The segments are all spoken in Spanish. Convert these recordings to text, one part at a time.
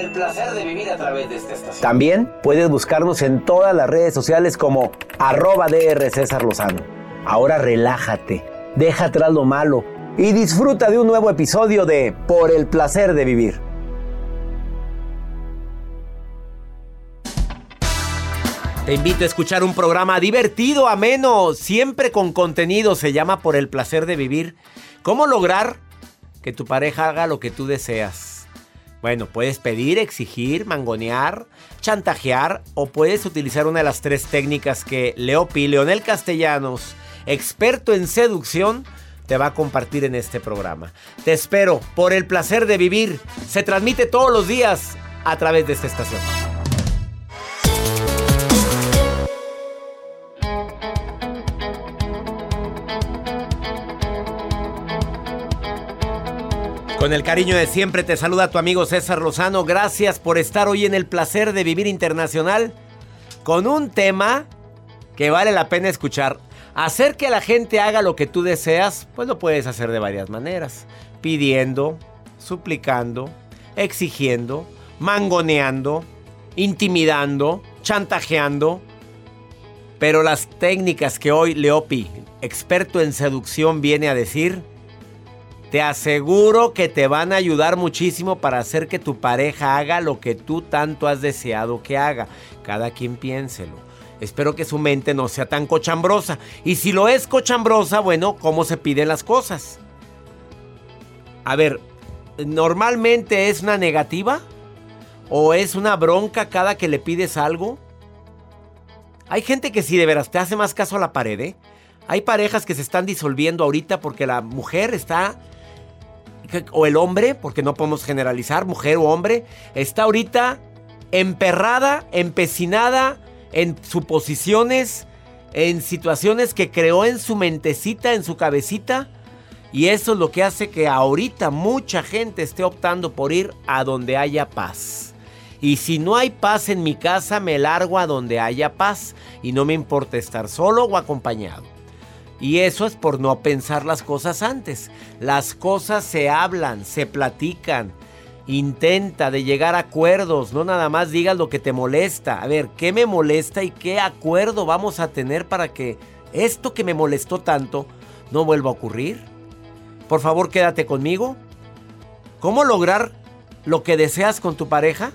El placer de vivir a través de esta estación. También puedes buscarnos en todas las redes sociales como arroba DR César Lozano. Ahora relájate, deja atrás lo malo y disfruta de un nuevo episodio de Por el placer de vivir. Te invito a escuchar un programa divertido, ameno, siempre con contenido. Se llama Por el placer de vivir. ¿Cómo lograr que tu pareja haga lo que tú deseas? Bueno, puedes pedir, exigir, mangonear, chantajear o puedes utilizar una de las tres técnicas que Leopi, Leonel Castellanos, experto en seducción, te va a compartir en este programa. Te espero por el placer de vivir. Se transmite todos los días a través de esta estación. Con el cariño de siempre te saluda tu amigo César Lozano. Gracias por estar hoy en el placer de vivir internacional con un tema que vale la pena escuchar. Hacer que la gente haga lo que tú deseas, pues lo puedes hacer de varias maneras. Pidiendo, suplicando, exigiendo, mangoneando, intimidando, chantajeando. Pero las técnicas que hoy Leopi, experto en seducción, viene a decir, te aseguro que te van a ayudar muchísimo para hacer que tu pareja haga lo que tú tanto has deseado que haga. Cada quien piénselo. Espero que su mente no sea tan cochambrosa. Y si lo es cochambrosa, bueno, ¿cómo se piden las cosas? A ver, ¿normalmente es una negativa? ¿O es una bronca cada que le pides algo? Hay gente que sí, de veras, te hace más caso a la pared, ¿eh? Hay parejas que se están disolviendo ahorita porque la mujer está o el hombre, porque no podemos generalizar, mujer o hombre, está ahorita emperrada, empecinada en suposiciones, en situaciones que creó en su mentecita, en su cabecita. Y eso es lo que hace que ahorita mucha gente esté optando por ir a donde haya paz. Y si no hay paz en mi casa, me largo a donde haya paz. Y no me importa estar solo o acompañado. Y eso es por no pensar las cosas antes. Las cosas se hablan, se platican. Intenta de llegar a acuerdos, no nada más digas lo que te molesta. A ver, ¿qué me molesta y qué acuerdo vamos a tener para que esto que me molestó tanto no vuelva a ocurrir? Por favor, quédate conmigo. ¿Cómo lograr lo que deseas con tu pareja?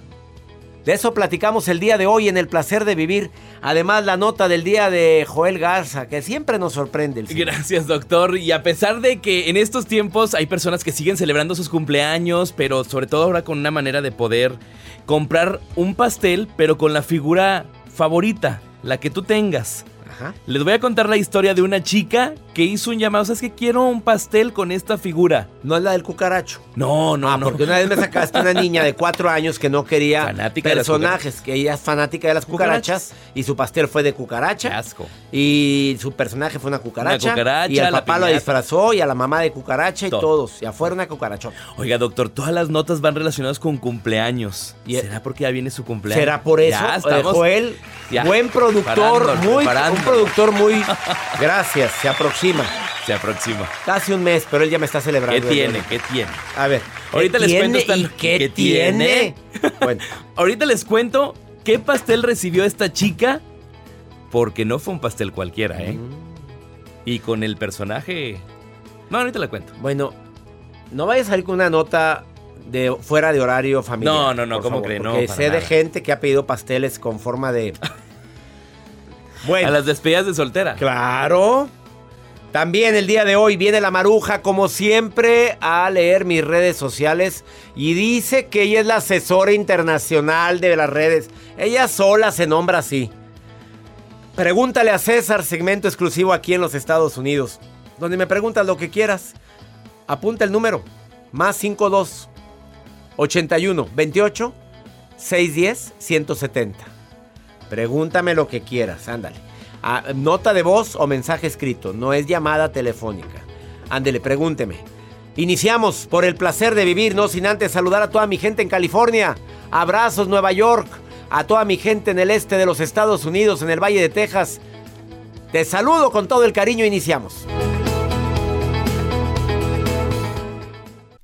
De eso platicamos el día de hoy en el placer de vivir. Además, la nota del día de Joel Garza, que siempre nos sorprende. El Gracias, doctor. Y a pesar de que en estos tiempos hay personas que siguen celebrando sus cumpleaños, pero sobre todo ahora con una manera de poder comprar un pastel, pero con la figura favorita, la que tú tengas. Les voy a contar la historia de una chica que hizo un llamado. O sea, es que quiero un pastel con esta figura. No es la del cucaracho. No, no, ah, no. Porque una vez me sacaste una niña de cuatro años que no quería personajes, que ella es fanática de las cucarachas, y su pastel fue de cucaracha. asco. Y su personaje fue una cucaracha. y el papá lo disfrazó y a la mamá de cucaracha y todos. Y afuera una cucaracha. Oiga, doctor, todas las notas van relacionadas con cumpleaños. ¿Y ¿Será porque ya viene su cumpleaños? ¿Será por eso? Ya estamos, Joel, buen productor, muy productor muy... Gracias, se aproxima. Se aproxima. Casi un mes, pero él ya me está celebrando. ¿Qué tiene? ¿Qué tiene? A ver. Ahorita les cuento. ¿Y qué, tiene? bueno. Ahorita les cuento qué pastel recibió esta chica. Porque no fue un pastel cualquiera, ¿eh? Mm. Y con el personaje. No, ahorita le cuento. Bueno, no vayas a salir con una nota de fuera de horario familiar. No, no, no, ¿cómo crees? No. Porque sé de gente que ha pedido pasteles con forma de. bueno. A las despedidas de soltera. Claro. También el día de hoy viene la maruja, como siempre, a leer mis redes sociales y dice que ella es la asesora internacional de las redes. Ella sola se nombra así. Pregúntale a César, segmento exclusivo aquí en los Estados Unidos, donde me preguntas lo que quieras. Apunta el número, más 52 81 28 610 170. Pregúntame lo que quieras, ándale nota de voz o mensaje escrito, no es llamada telefónica. Ándele, pregúnteme. Iniciamos por el placer de vivir, no sin antes saludar a toda mi gente en California. Abrazos Nueva York, a toda mi gente en el este de los Estados Unidos, en el Valle de Texas. Te saludo con todo el cariño, iniciamos.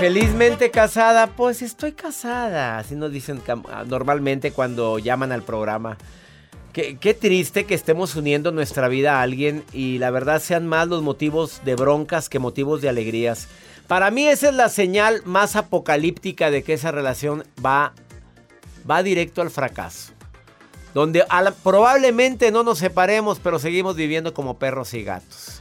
Felizmente casada, pues estoy casada. Así nos dicen ah, normalmente cuando llaman al programa. Qué, triste que estemos uniendo nuestra vida a alguien y la verdad sean más los motivos de broncas que motivos de alegrías. Para mí esa es la señal más apocalíptica de que esa relación va, va directo al fracaso. Donde probablemente no nos separemos, pero seguimos viviendo como perros y gatos.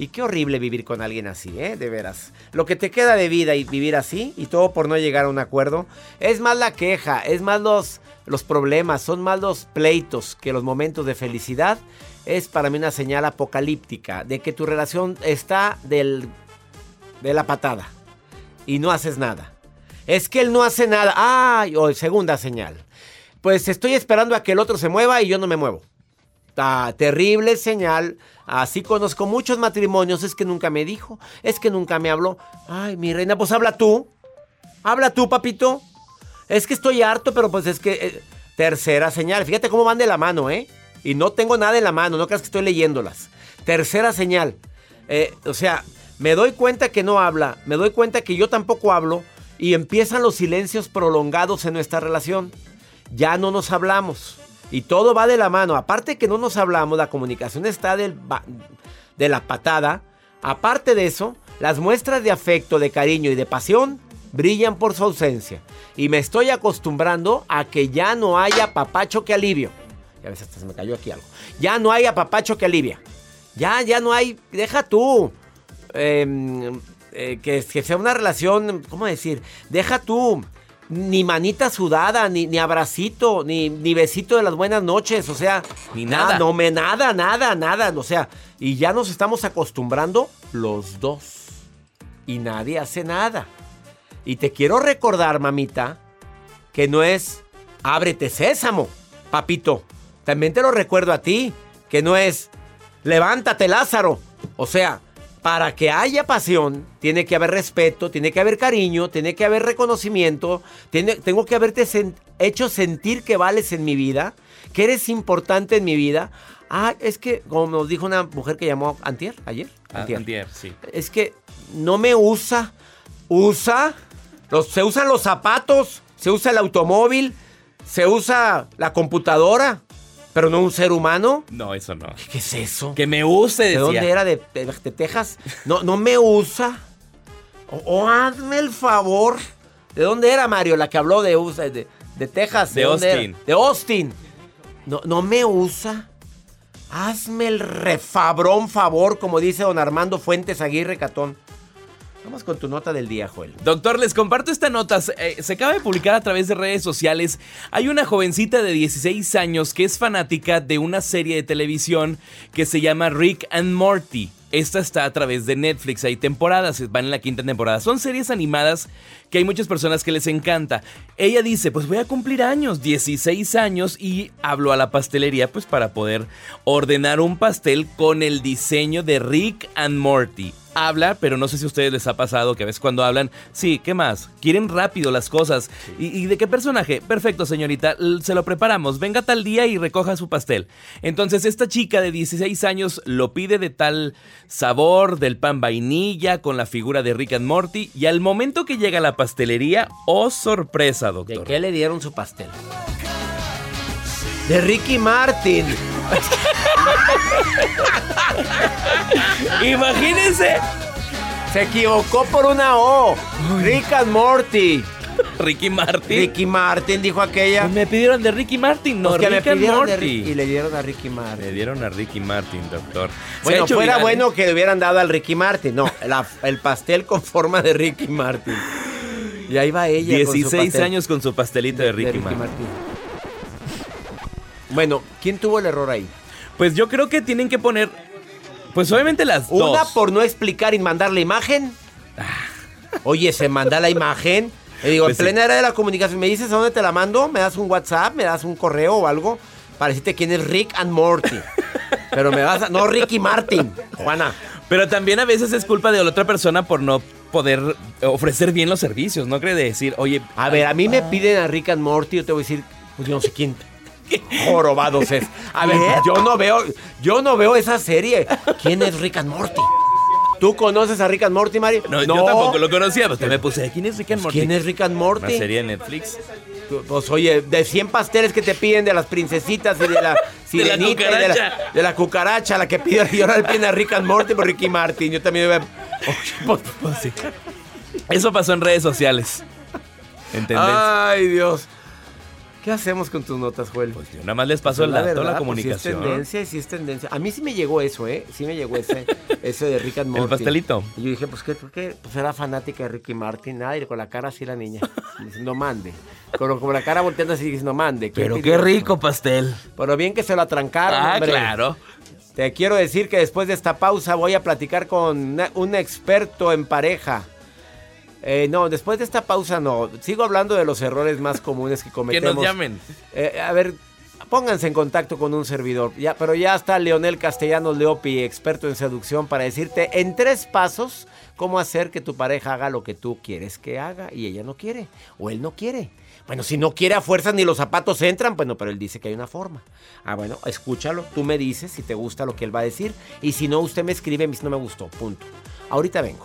Y qué horrible vivir con alguien así, ¿eh? De veras. Lo que te queda de vida y vivir así, y todo por no llegar a un acuerdo, es más la queja, es más los, los problemas, son más los pleitos que los momentos de felicidad. Es para mí una señal apocalíptica de que tu relación está del, de la patada y no haces nada. Es que él no hace nada. Ah, oh, segunda señal. Pues estoy esperando a que el otro se mueva y yo no me muevo. Ah, terrible señal Así conozco muchos matrimonios, es que nunca me dijo, es que nunca me habló. Ay, mi reina, pues habla tú. Habla tú, papito. Es que estoy harto, pero pues es que... Eh, tercera señal, fíjate cómo van de la mano, ¿eh? Y no tengo nada en la mano, no creas que estoy leyéndolas. Tercera señal. Eh, o sea, me doy cuenta que no habla, me doy cuenta que yo tampoco hablo y empiezan los silencios prolongados en nuestra relación. Ya no nos hablamos. Y todo va de la mano. Aparte que no nos hablamos, la comunicación está de la patada. Aparte de eso, las muestras de afecto, de cariño y de pasión brillan por su ausencia. Y me estoy acostumbrando a que ya no haya papacho que alivio. Ya ves, hasta se me cayó aquí algo. Ya no haya papacho que alivia. Ya, ya no hay. Deja tú. em, eh, que, que sea una relación. ¿Cómo decir? Deja tú. Ni manita sudada, ni, ni abracito, ni, ni besito de las buenas noches. O sea. Ni nada. No me nada, nada, nada. O sea. Y ya nos estamos acostumbrando los dos. Y nadie hace nada. Y te quiero recordar, mamita, que no es ábrete sésamo, papito. También te lo recuerdo a ti, que no es levántate Lázaro. O sea, para que haya pasión, tiene que haber respeto, tiene que haber cariño, tiene que haber reconocimiento, tiene- tengo que haberte sen- hecho sentir que vales en mi vida, que eres importante en mi vida. Ah, es que, como nos dijo una mujer que llamó Antier, ayer. Ah, antier, sí. Es que no me usa. Usa. Los, se usan los zapatos. Se usa el automóvil. Se usa la computadora. Pero no un ser humano. No, eso no. ¿Qué es eso? Que me use, ¿De dónde era? ¿De, de- de Texas? No, no me usa. O, o hazme el favor. ¿De dónde era Mario? La que habló de, usa- de, de Texas. De era? Austin. De Austin. No, no me usa. Hazme el refabrón favor, como dice don Armando Fuentes Aguirre Catón. Vamos con tu nota del día, Joel. Doctor, les comparto esta nota. Se, eh, acaba de publicar a través de redes sociales. Hay una jovencita de 16 años que es fanática de una serie de televisión que se llama Rick and Morty. Esta está a través de Netflix. Hay temporadas, van en la quinta temporada. Son series animadas que hay muchas personas que les encanta. Ella dice, pues voy a cumplir años, 16 años, y hablo a la pastelería pues para poder ordenar un pastel con el diseño de Rick and Morty habla, pero no sé si a ustedes les ha pasado que a veces cuando hablan, sí, ¿qué más? Quieren rápido las cosas. ¿Y, y de qué personaje? Perfecto, señorita, se lo preparamos. Venga tal día y recoja su pastel. Entonces, esta chica de 16 años lo pide de tal sabor, del pan vainilla, con la figura de Rick and Morty, y al momento que llega la pastelería, oh sorpresa, ¿De doctor. qué le dieron su pastel? De Ricky Martin. Imagínense, Se equivocó por una O. Rick and Morty. Ricky Martin. Ricky Martin dijo aquella. Pues me pidieron de Ricky Martin, no Los que Rick and pidieron de Morty. Y le dieron a Ricky Le Martin. dieron a Ricky Martin, doctor. Bueno, fuera viral, ¿eh? bueno que le hubieran dado al Ricky Martin. No, la- el pastel con forma de Ricky Martin. Y ahí va ella. con su 16 pastel años con su pastelito de, Ricky, Martin. Bueno, ¿quién tuvo el error ahí? Pues yo creo que tienen que poner. Pues obviamente las Una dos. por no explicar y mandar la imagen. Oye, se manda la imagen. Le digo, Pues en sí. plena era de la comunicación, ¿me dices a dónde te la mando? ¿Me das un WhatsApp? ¿Me das un correo o algo? Para decirte quién es Rick and Morty. Pero me vas a... No, Ricky Martin, Juana. Pero también a veces es culpa de la otra persona por no poder ofrecer bien los servicios. No cree de decir, oye. A ver, a mí me piden a Rick and Morty, yo te voy a decir, pues yo no sé quién. Jorobados es. A ver, yo no veo, yo no veo esa serie. ¿Quién es Rick and Morty? ¿Tú conoces a Rick and Morty, Mari? No, yo tampoco lo conocía. Pues te me puse, ¿quién es Rick and Morty? ¿Quién es Rick and Una Morty? serie de Netflix. Pues oye, de 100 pasteles que te piden de las princesitas y de la sirenita y de la, cucaracha. de la cucaracha, la que pide y ahora le piden a Rick and Morty por Ricky Martin. Yo también voy a... Pues, pues, sí. Eso pasó en redes sociales. ¿Entendés? Ay, Dios. ¿Qué hacemos con tus notas, Joel? Pues yo nada más les paso el La verdad, la pues, comunicación. sí es tendencia, sí es tendencia. A mí sí me llegó eso, ¿eh? Sí me llegó ese, ese de Rick and Morty. El pastelito. Y yo dije, pues, ¿qué? ¿Por qué? Pues era fanática de Ricky Martin. Nada, y con la cara así la niña. Diciendo, mande. Con, con la cara volteando así, diciendo, mande. Pero qué rico pastel. Pero bien que se lo atrancaron, Ah, hombre. claro. Te quiero decir que después de esta pausa voy a platicar con un experto en pareja. Eh, no, después de esta pausa no. Sigo hablando de los errores más comunes que Que cometemos. nos llamen. Eh, a ver, pónganse en contacto con un servidor. Ya, pero ya está Leonel Castellanos Leopi, experto en seducción, para decirte en tres pasos cómo hacer que tu pareja haga lo que tú quieres que haga y ella no quiere o él no quiere. Bueno, si no quiere a fuerza ni los zapatos entran, bueno, pero él dice que hay una forma. Ah, bueno, escúchalo, tú me dices si te gusta lo que él va a decir y si no, usted me escribe, no me gustó, punto. Ahorita vengo.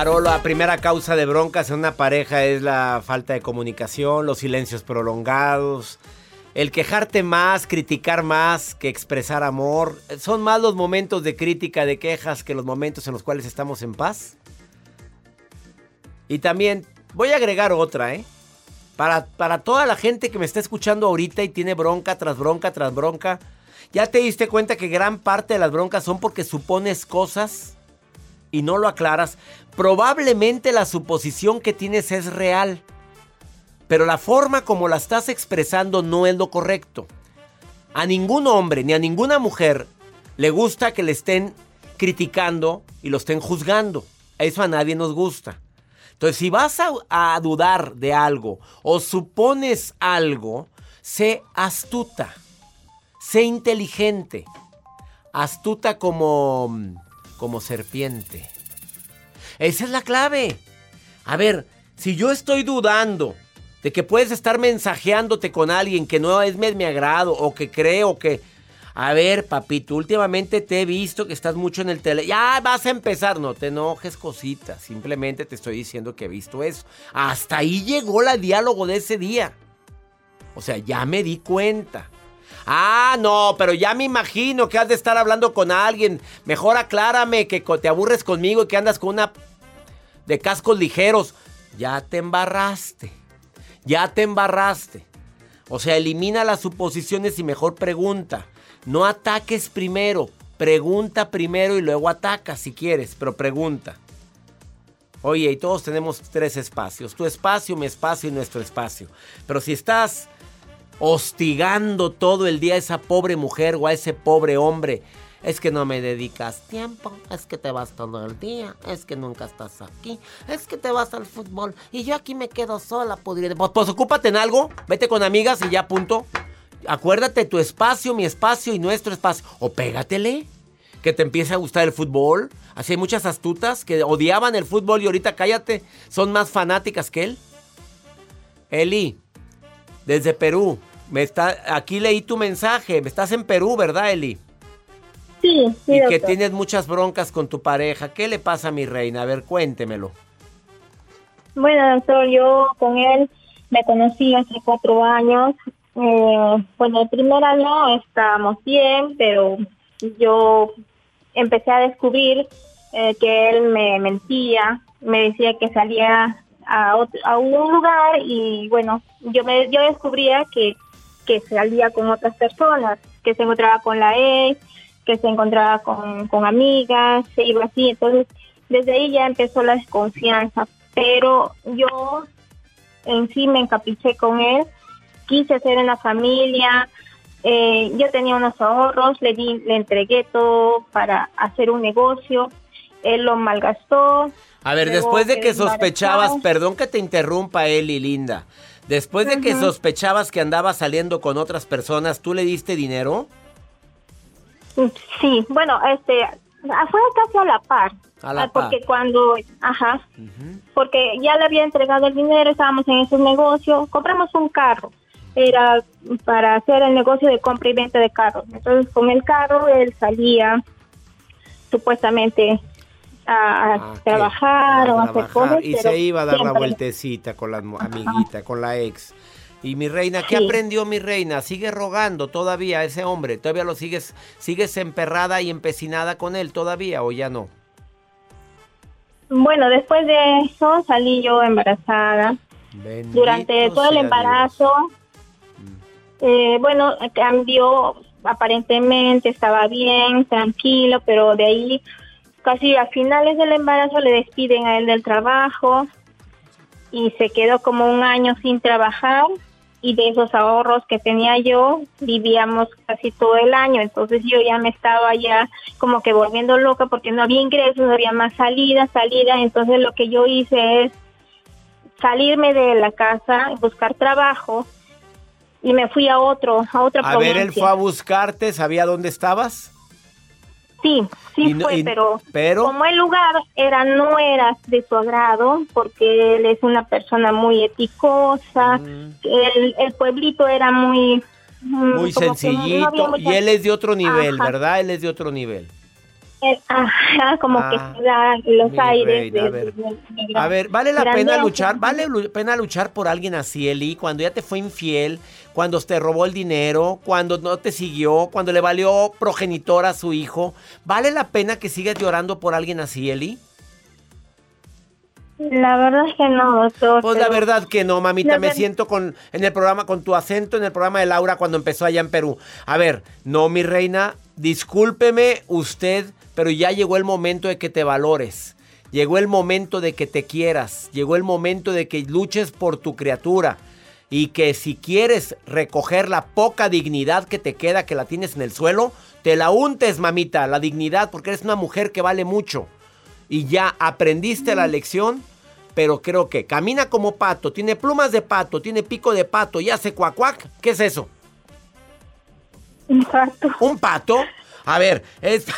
Claro, la primera causa de broncas en una pareja es la falta de comunicación, los silencios prolongados, el quejarte más, criticar más que expresar amor. Son más los momentos de crítica, de quejas, que los momentos en los cuales estamos en paz. Y también voy a agregar otra, ¿eh? Para, para toda la gente que me está escuchando ahorita y tiene bronca tras bronca tras bronca, ¿ya te diste cuenta que gran parte de las broncas son porque supones cosas y no lo aclaras? Probablemente la suposición que tienes es real, pero la forma como la estás expresando no es lo correcto. A ningún hombre ni a ninguna mujer le gusta que le estén criticando y lo estén juzgando. Eso a nadie nos gusta. Entonces, si vas a, dudar de algo o supones algo, sé astuta, sé inteligente, astuta como, como serpiente. Esa es la clave. A ver, si yo estoy dudando de que puedes estar mensajeándote con alguien que no es de mi agrado o que creo que... A ver, papito, últimamente te he visto que estás mucho en el tele. Ya vas a empezar. No te enojes, cositas. Simplemente te estoy diciendo que he visto eso. Hasta ahí llegó la diálogo de ese día. O sea, ya me di cuenta. Ah, no, pero ya me imagino que has de estar hablando con alguien. Mejor aclárame que te aburres conmigo y que andas con una de cascos ligeros. Ya te embarraste. Ya te embarraste. O sea, elimina las suposiciones y mejor pregunta. No ataques primero. Pregunta primero y luego ataca si quieres, pero pregunta. Oye, y todos tenemos tres espacios. Tu espacio, mi espacio y nuestro espacio. Pero si estás hostigando todo el día a esa pobre mujer o a ese pobre hombre, es que no me dedicas tiempo, es que te vas todo el día, es que nunca estás aquí, es que te vas al fútbol y yo aquí me quedo sola, podría... Pues, pues ocúpate en algo, vete con amigas y ya punto. Acuérdate tu espacio, mi espacio y nuestro espacio. O pégatele, que te empiece a gustar el fútbol. Así hay muchas astutas que odiaban el fútbol y ahorita cállate, son más fanáticas que él. Eli, desde Perú, me está, aquí leí tu mensaje, estás en Perú, ¿verdad, Eli? Sí, sí, y que tienes muchas broncas con tu pareja. ¿Qué le pasa a mi reina? A ver, cuéntemelo. Bueno, doctor, yo con él me conocí hace cuatro años. Eh, bueno, el primer año estábamos bien, pero yo empecé a descubrir eh, que él me mentía, me decía que salía a, ot- a un lugar y bueno, yo me yo descubría que, que salía con otras personas, que se encontraba con la ex, que se encontraba con, con amigas, se iba así. Entonces, desde ahí ya empezó la desconfianza. Pero yo en sí me encapiché con él, quise hacer en la familia, eh, yo tenía unos ahorros, le, di, le entregué todo para hacer un negocio, él lo malgastó. A ver, después de que sospechabas, perdón que te interrumpa Eli, linda. Después de que sospechabas que andaba saliendo con otras personas, ¿tú le diste dinero? Sí, bueno, este, fue casi a la par. A la Ah, porque par. cuando, ajá, porque ya le había entregado el dinero, estábamos en ese negocio, compramos un carro, era para hacer el negocio de compra y venta de carros. Entonces, con el carro él salía supuestamente a, a trabajar o a hacer cosas. y pero se iba a dar la vueltecita con la amiguita, con la ex. Y mi reina, ¿qué Sí. aprendió mi reina? Sigue rogando todavía a ese hombre. ¿Todavía lo sigues, sigues emperrada y empecinada con él todavía o ya no? Bueno, después de eso salí yo embarazada. Bendito Durante todo el embarazo, eh, bueno, cambió aparentemente, estaba bien, tranquilo, pero de ahí casi a finales del embarazo le despiden a él del trabajo y se quedó como un año sin trabajar y de esos ahorros que tenía yo vivíamos casi todo el año, entonces yo ya me estaba ya como que volviendo loca porque no había ingresos, había más salida, salida, entonces lo que yo hice es salirme de la casa, buscar trabajo y me fui a otro, a otra A ver, él fue a buscarte, ¿sabía dónde estabas? Sí, sí no- fue, y- pero, pero- como el lugar era no era de su agrado, porque él es una persona muy eticosa, el, el pueblito era muy... mm, Muy no sencillito. Y él es de otro nivel, Ajá. ¿verdad? Él es de otro nivel. Él- ajá, como Ah, que se da los aires reina, de, a ver. de- de- de- A ver, ¿vale la pena luchar? ¿Vale lu- pena luchar por alguien así, Eli? Cuando ya te fue infiel, cuando te robó el dinero, cuando no te siguió, cuando le valió progenitor a su hijo. ¿Vale la pena que sigas llorando por alguien así, Eli? La verdad es que no, doctor. Pues la verdad que no, mamita. La me siento con en el programa con tu acento en el programa de Laura cuando empezó allá en Perú. A ver, no, mi reina, discúlpeme usted, pero ya llegó el momento de que te valores. Llegó el momento de que te quieras. Llegó el momento de que luches por tu criatura. Y que si quieres recoger la poca dignidad que te queda, que la tienes en el suelo, te la untes, mamita, la dignidad, porque eres una mujer que vale mucho. Y ya aprendiste la lección, pero creo que camina como pato, tiene plumas de pato, tiene pico de pato y hace cuacuac. ¿Qué es eso? Un pato. ¿Un pato? A ver, es.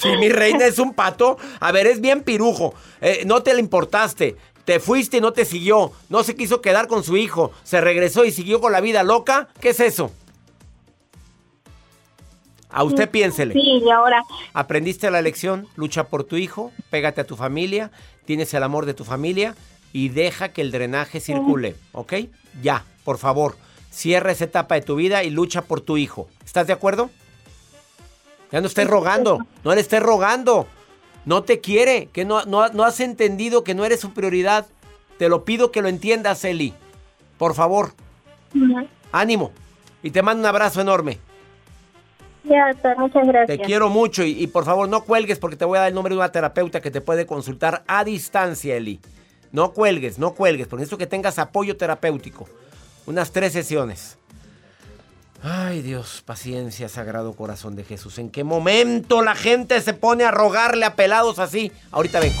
Si mi reina es un pato, a ver, es bien pirujo. Eh, no te le importaste. Te fuiste y no te siguió. No se quiso quedar con su hijo. Se regresó y siguió con la vida loca. ¿Qué es eso? A usted piénsele. Sí, y ahora Aprendiste la lección, lucha por tu hijo, pégate a tu familia, tienes el amor de tu familia y deja que el drenaje circule, ¿ok? Ya, por favor, cierra esa etapa de tu vida y lucha por tu hijo. ¿Estás de acuerdo? Ya no estés rogando, no le estés rogando. No te quiere, que no, no, no has entendido que no eres su prioridad. Te lo pido que lo entiendas, Eli. Por favor, Ujú. ánimo. Y te mando un abrazo enorme. Ya, doctor, muchas gracias. Te quiero mucho y, y por favor no cuelgues porque te voy a dar el nombre de una terapeuta que te puede consultar a distancia, Eli. No cuelgues, no cuelgues, porque necesito que tengas apoyo terapéutico. Unas tres sesiones. Ay Dios, paciencia, sagrado corazón de Jesús. ¿En qué momento la gente se pone a rogarle a pelados así? Ahorita vengo.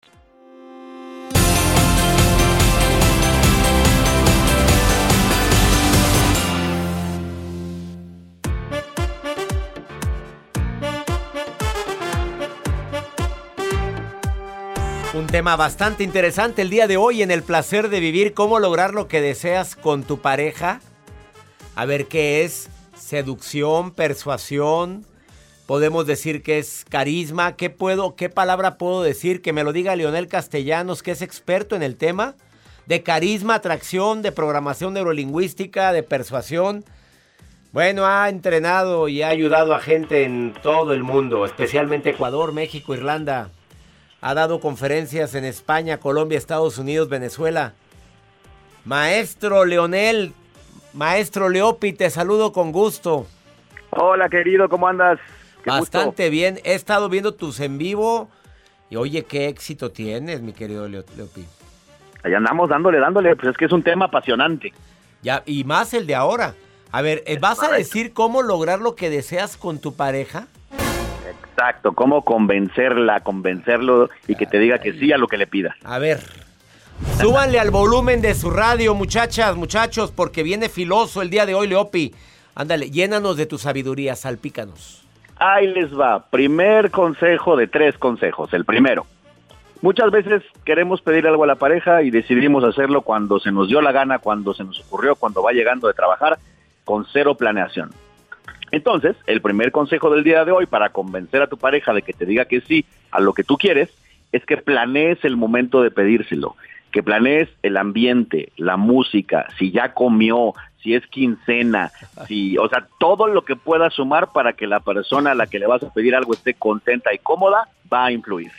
Tema bastante interesante el día de hoy en el placer de vivir, cómo lograr lo que deseas con tu pareja. A ver qué es seducción, persuasión. Podemos decir que es carisma. ¿Qué puedo, qué palabra puedo decir? Que me lo diga Leonel Castellanos, que es experto en el tema de carisma, atracción, de programación neurolingüística, de persuasión. Bueno, ha entrenado y ha ayudado a gente en todo el mundo, especialmente Ecuador, México, Irlanda. Ha dado conferencias en España, Colombia, Estados Unidos, Venezuela. Maestro Leonel, maestro Leopi, te saludo con gusto. Hola, querido, ¿cómo andas? Qué Bastante bien. He estado viendo tus en vivo y oye, qué éxito tienes, mi querido Leo- Leopi. Ahí andamos dándole, dándole, pues es que es un tema apasionante. Ya, y más el de ahora. A ver, eh, ¿vas a decir cómo lograr lo que deseas con tu pareja? Exacto, cómo convencerla, convencerlo y que te diga que sí a lo que le pida. A ver, súbanle al volumen de su radio, muchachas, muchachos, porque viene filoso el día de hoy, Leopi. Ándale, llénanos de tu sabiduría, salpícanos. Ahí les va. Primer consejo de tres consejos. El primero. Muchas veces queremos pedir algo a la pareja y decidimos hacerlo cuando se nos dio la gana, cuando se nos ocurrió, cuando va llegando de trabajar, con cero planeación. Entonces, el primer consejo del día de hoy para convencer a tu pareja de que te diga que sí a lo que tú quieres es que planees el momento de pedírselo, que planees el ambiente, la música, si ya comió, si es quincena, si, o sea, todo lo que pueda sumar para que la persona a la que le vas a pedir algo esté contenta y cómoda va a influir.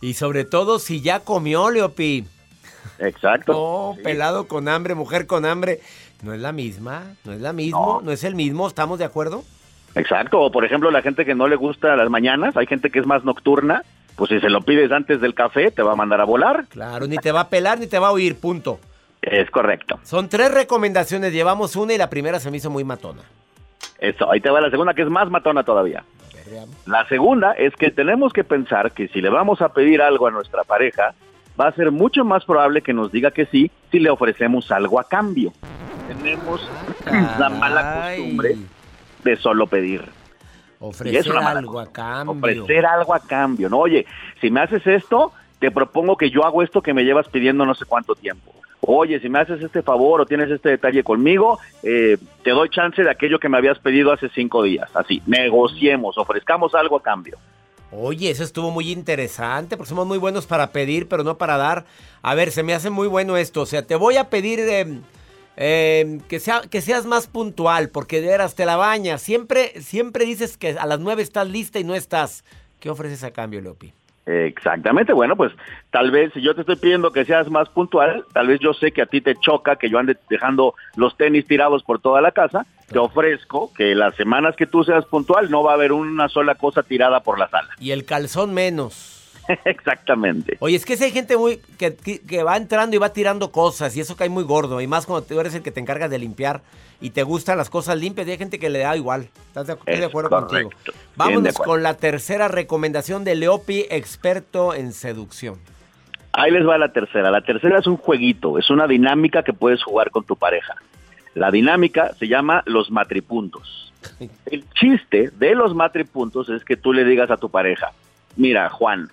Y sobre todo si ya comió, Leopi. Exacto. No, pelado con hambre, mujer con hambre. No es la misma, no es la misma, no, es el mismo, ¿estamos de acuerdo? Exacto, o por ejemplo la gente que no le gusta las mañanas, hay gente que es más nocturna, pues si se lo pides antes del café te va a mandar a volar. Claro, ni te va a pelar ni te va a oír, punto. Es correcto. Son tres recomendaciones, llevamos una y la primera se me hizo muy matona. Eso, ahí te va la segunda que es más matona todavía. La segunda es que tenemos que pensar que si le vamos a pedir algo a nuestra pareja, va a ser mucho más probable que nos diga que sí si le ofrecemos algo a cambio. Tenemos la mala costumbre de solo pedir. Y Ofrecer es una mala algo a cambio. ofrecer algo a cambio, ¿no? Oye, si me haces esto, te propongo que yo hago esto que me llevas pidiendo no sé cuánto tiempo. Oye, si me haces este favor o tienes este detalle conmigo, eh, te doy chance de aquello que me habías pedido hace cinco días. Así, negociemos, ofrezcamos algo a cambio. Oye, eso estuvo muy interesante, porque somos muy buenos para pedir, pero no para dar. A ver, se me hace muy bueno esto. O sea, te voy a pedir eh, eh, que, sea, que seas más puntual, porque de veras te la bañas. Siempre, siempre dices que a las nueve estás lista y no estás. ¿Qué ofreces a cambio, Leopi? Exactamente, bueno, pues tal vez si yo te estoy pidiendo que seas más puntual, tal vez yo sé que a ti te choca que yo ande dejando los tenis tirados por toda la casa, te ofrezco que las semanas que tú seas puntual no va a haber una sola cosa tirada por la sala. Y el calzón menos. Exactamente. Oye, es que si hay gente muy que, va entrando y va tirando cosas y eso cae muy gordo. Y más cuando tú eres el que te encargas de limpiar y te gustan las cosas limpias. Y hay gente que le da igual. ¿Estás de, estoy de Es acuerdo correcto. contigo? De Vámonos acuerdo. con la tercera recomendación de Leopi, experto en seducción. Ahí les va la tercera. La tercera es un jueguito, es una dinámica que puedes jugar con tu pareja. La dinámica se llama los matripuntos. El chiste de los matripuntos es que tú le digas a tu pareja, mira Juan,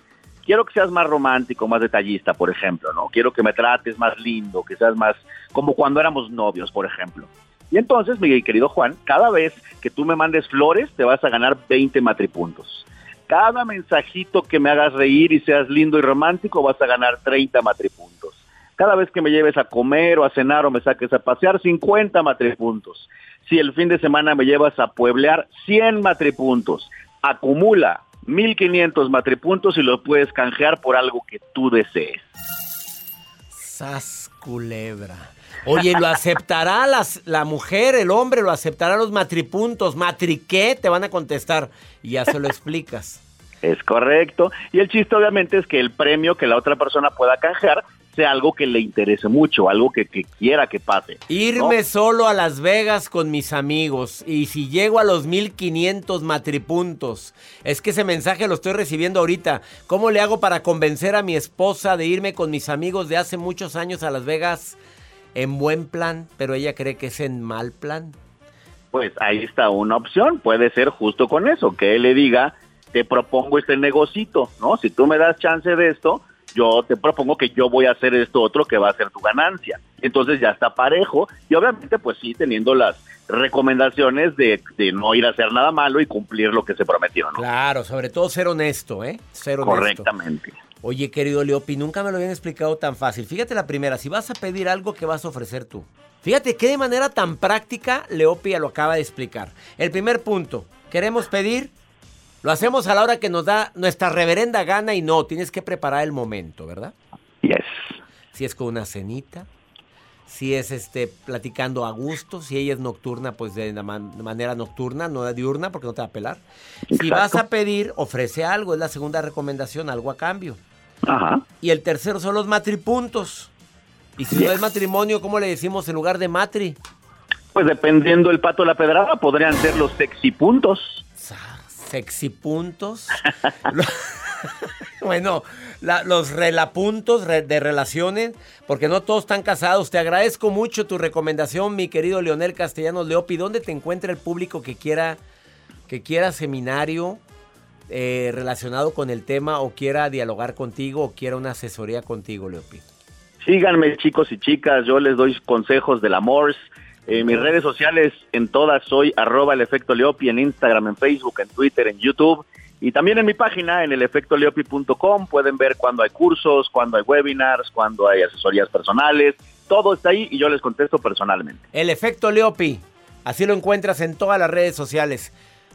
quiero que seas más romántico, más detallista, por ejemplo, ¿no? Quiero que me trates más lindo, que seas más como cuando éramos novios, por ejemplo. Y entonces, mi querido Juan, cada vez que tú me mandes flores, te vas a ganar 20 matripuntos. Cada mensajito que me hagas reír y seas lindo y romántico, vas a ganar 30 matripuntos. Cada vez que me lleves a comer o a cenar o me saques a pasear, 50 matripuntos. Si el fin de semana me llevas a pueblear, 100 matripuntos. Acumula 1500 matripuntos y los puedes canjear por algo que tú desees. Sas culebra. Oye, ¿lo aceptará las, la mujer, el hombre? ¿Lo aceptará los matripuntos? ¿Matriqué? Te van a contestar y ya se lo explicas. Es correcto. Y el chiste obviamente es que el premio que la otra persona pueda canjear sea algo que le interese mucho, algo que, que quiera que pase. Irme solo a Las Vegas con mis amigos y si llego a los 1500 matripuntos, es que ese mensaje lo estoy recibiendo ahorita. ¿Cómo le hago para convencer a mi esposa de irme con mis amigos de hace muchos años a Las Vegas en buen plan, pero ella cree que es en mal plan? Pues ahí está una opción, puede ser justo con eso, que él le diga, te propongo este negocito, ¿no? Si tú me das chance de esto, yo te propongo que yo voy a hacer esto otro que va a ser tu ganancia. Entonces ya está parejo y obviamente pues sí teniendo las recomendaciones de, de no ir a hacer nada malo y cumplir lo que se prometió, ¿no? Claro, sobre todo ser honesto, ¿eh? Ser honesto. Correctamente. Oye, querido Leopi, nunca me lo habían explicado tan fácil. Fíjate la primera, si vas a pedir algo, ¿qué vas a ofrecer tú? Fíjate qué de manera tan práctica Leopi ya lo acaba de explicar. El primer punto, queremos pedir lo hacemos a la hora que nos da nuestra reverenda gana y no, tienes que preparar el momento, ¿verdad? Yes. Si es con una cenita, si es este platicando a gusto, si ella es nocturna, pues de, manera nocturna, no de diurna, porque no te va a pelar. Si vas a pedir, ofrece algo, es la segunda recomendación, algo a cambio. Ajá. Y el tercero son los matripuntos. Y si no es matrimonio, ¿cómo le decimos en lugar de matri? Pues dependiendo el pato de la pedrada, podrían ser los sexipuntos sexy puntos. bueno, los relapuntos de relaciones, porque no todos están casados. Te agradezco mucho tu recomendación, mi querido Leonel Castellanos Leopi. ¿Dónde te encuentra el público que quiera, que quiera seminario eh, relacionado con el tema o quiera dialogar contigo o quiera una asesoría contigo, Leopi? Síganme, chicos y chicas. Yo les doy consejos del amor en mis redes sociales, en todas, soy arroba el efecto Leopi, en Instagram, en Facebook, en Twitter, en YouTube. Y también en mi página, en el elefectoleopi.com, pueden ver cuando hay cursos, cuando hay webinars, cuando hay asesorías personales. Todo está ahí y yo les contesto personalmente. El efecto Leopi. Así lo encuentras en todas las redes sociales.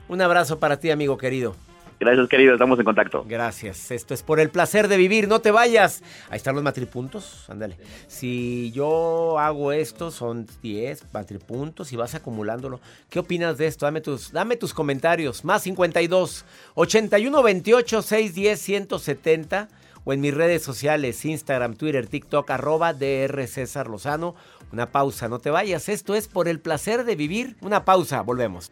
Un abrazo para ti, amigo querido. Gracias, querido. Estamos en contacto. Gracias. Esto es por el placer de vivir. No te vayas. Ahí están los matripuntos. Ándale. Si yo hago esto, son 10 matripuntos y vas acumulándolo. ¿Qué opinas de esto? Dame tus, tus comentarios. Más 52 81 28 610 170 o en mis redes sociales, Instagram, Twitter, TikTok, arroba DR Lozano. Una pausa, no te vayas. Esto es por el placer de vivir. Una pausa, volvemos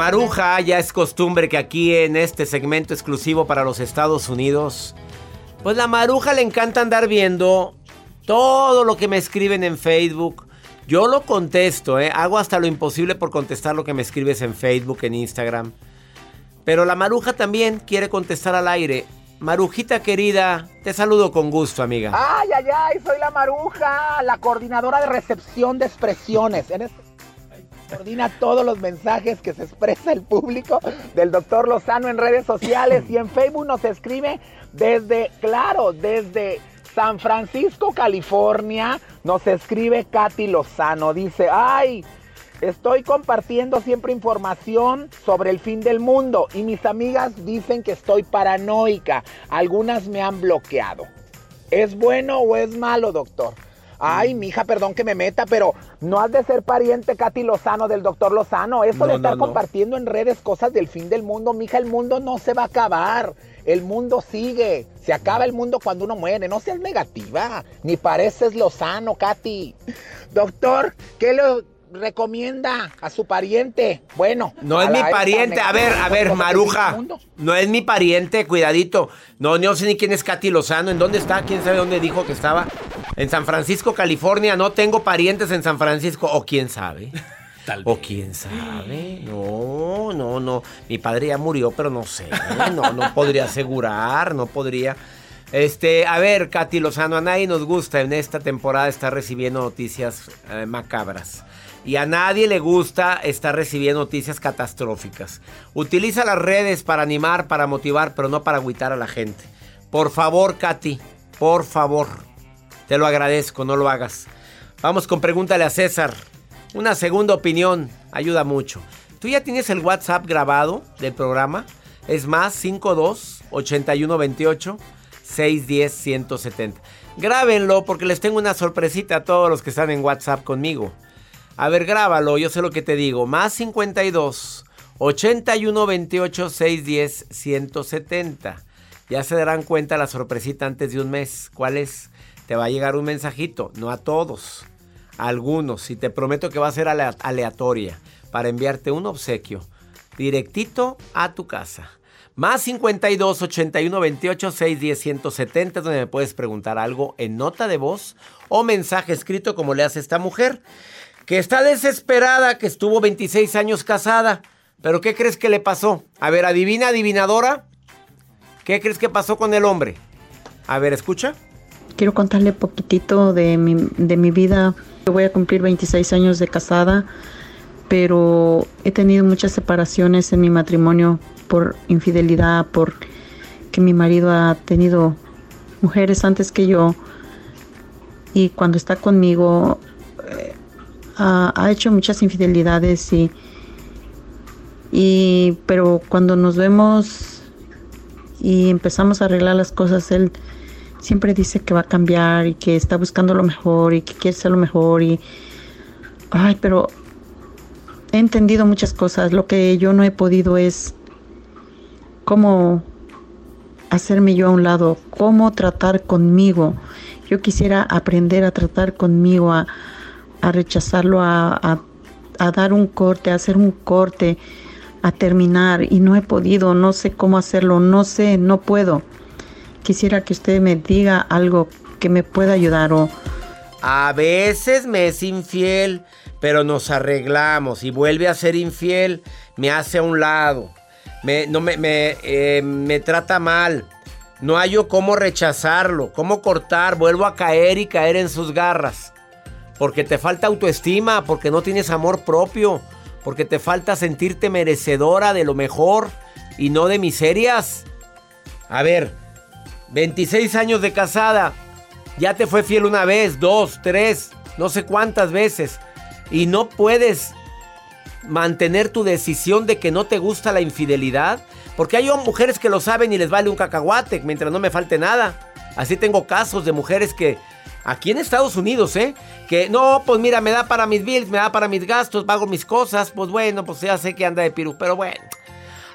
Maruja ya es costumbre que aquí en este segmento exclusivo para los Estados Unidos, pues la maruja le encanta andar viendo todo lo que me escriben en Facebook. Yo lo contesto, ¿eh? hago hasta lo imposible por contestar lo que me escribes en Facebook, en Instagram. Pero la maruja también quiere contestar al aire. Marujita querida, te saludo con gusto, amiga. Ay, ay, ay, soy la Maruja, la coordinadora de recepción de expresiones. Este- coordina todos los mensajes que se expresa el público del doctor Lozano en redes sociales y en Facebook nos escribe desde, claro, desde San Francisco, California, nos escribe Katy Lozano. Dice, ay, estoy compartiendo siempre información sobre el fin del mundo y mis amigas dicen que estoy paranoica. Algunas me han bloqueado. ¿Es bueno o es malo, doctor? Ay, mija, perdón que me meta, pero no has de ser pariente, Katy Lozano, del doctor Lozano. Eso No, de estar no, no. compartiendo en redes cosas del fin del mundo, mija, el mundo no se va a acabar. El mundo sigue. Se acaba el mundo cuando uno muere. No seas negativa. Ni pareces Lozano, Katy. Doctor, ¿qué le recomienda a su pariente? Bueno, No es mi pariente. A ver, a ver, Maruja. No es mi pariente, cuidadito. No, no sé ni quién es Katy Lozano. ¿En dónde está? ¿Quién sabe dónde dijo que estaba? En San Francisco, California. No tengo parientes en San Francisco. O quién sabe. O quién sabe. No, no, no. Mi padre ya murió, pero no sé. No, no podría asegurar. No podría. Este, a ver, Katy Lozano, a nadie nos gusta en esta temporada estar recibiendo noticias eh, macabras. Y a nadie le gusta estar recibiendo noticias catastróficas. Utiliza las redes para animar, para motivar, pero no para agüitar a la gente. Por favor, Katy, por favor. Te lo agradezco, no lo hagas. Vamos con pregúntale a César. Una segunda opinión ayuda mucho. ¿Tú ya tienes el WhatsApp grabado del programa? Es más 52 81 28 610 170. Grábenlo porque les tengo una sorpresita a todos los que están en WhatsApp conmigo. A ver, grábalo, yo sé lo que te digo. Más 52 81 28 610 170. Ya se darán cuenta la sorpresita antes de un mes. ¿Cuál es? Te va a llegar un mensajito, no a todos, a algunos. Y te prometo que va a ser alea- aleatoria para enviarte un obsequio directito a tu casa. Más 52 81 28 610 170 donde me puedes preguntar algo en nota de voz o mensaje escrito como le hace esta mujer que está desesperada, que estuvo 26 años casada. Pero ¿qué crees que le pasó? A ver, adivina, adivinadora. ¿Qué crees que pasó con el hombre? A ver, escucha. Quiero contarle poquitito de mi, de mi vida. Yo voy a cumplir 26 años de casada, pero he tenido muchas separaciones en mi matrimonio por infidelidad, por que mi marido ha tenido mujeres antes que yo y cuando está conmigo eh, ha, ha hecho muchas infidelidades y, y pero cuando nos vemos y empezamos a arreglar las cosas él siempre dice que va a cambiar y que está buscando lo mejor y que quiere ser lo mejor y ay pero he entendido muchas cosas. Lo que yo no he podido es cómo hacerme yo a un lado cómo tratar conmigo. Yo quisiera aprender a tratar conmigo a, a rechazarlo a, a, a dar un corte a hacer un corte a terminar. Y no he podido no sé cómo hacerlo no sé no puedo quisiera que usted me diga algo que me pueda ayudar o A veces me es infiel, pero nos arreglamos y vuelve a ser infiel, me hace a un lado, me, no me, me, eh, me trata mal. No hallo cómo rechazarlo, cómo cortar, vuelvo a caer y caer en sus garras. Porque te falta autoestima, porque no tienes amor propio, porque te falta sentirte merecedora de lo mejor y no de miserias. A ver, 26 años de casada. Ya te fue fiel una vez, dos, tres, no sé cuántas veces. Y no puedes mantener tu decisión de que no te gusta la infidelidad. Porque hay mujeres que lo saben y les vale un cacahuate mientras no me falte nada. Así tengo casos de mujeres que aquí en Estados Unidos, ¿eh? Que no, pues mira, me da para mis bills, me da para mis gastos, pago mis cosas. Pues bueno, pues ya sé que anda de piru, pero bueno.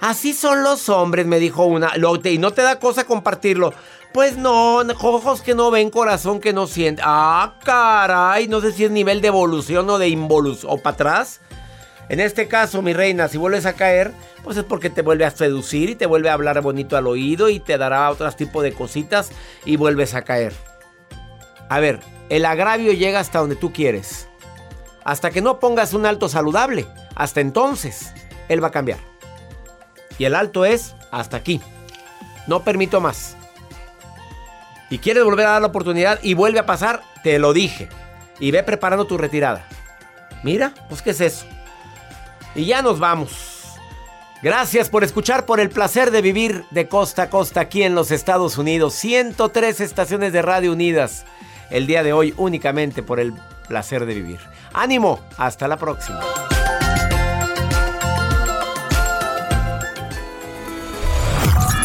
Así son los hombres, me dijo una. Y no te da cosa compartirlo. Pues no, ojos que no ven, corazón que no siente. Ah, caray, no sé si es nivel de evolución o de involución. O para atrás. En este caso, mi reina, si vuelves a caer, pues es porque te vuelve a seducir y te vuelve a hablar bonito al oído y te dará otros tipo de cositas y vuelves a caer. A ver, el agravio llega hasta donde tú quieres. Hasta que no pongas un alto saludable. Hasta entonces, él va a cambiar. Y el alto es hasta aquí. No permito más. Y quieres volver a dar la oportunidad y vuelve a pasar, te lo dije. Y ve preparando tu retirada. Mira, pues qué es eso. Y ya nos vamos. Gracias por escuchar, por el placer de vivir de costa a costa aquí en los Estados Unidos. 103 estaciones de radio unidas. El día de hoy únicamente por el placer de vivir. Ánimo, hasta la próxima.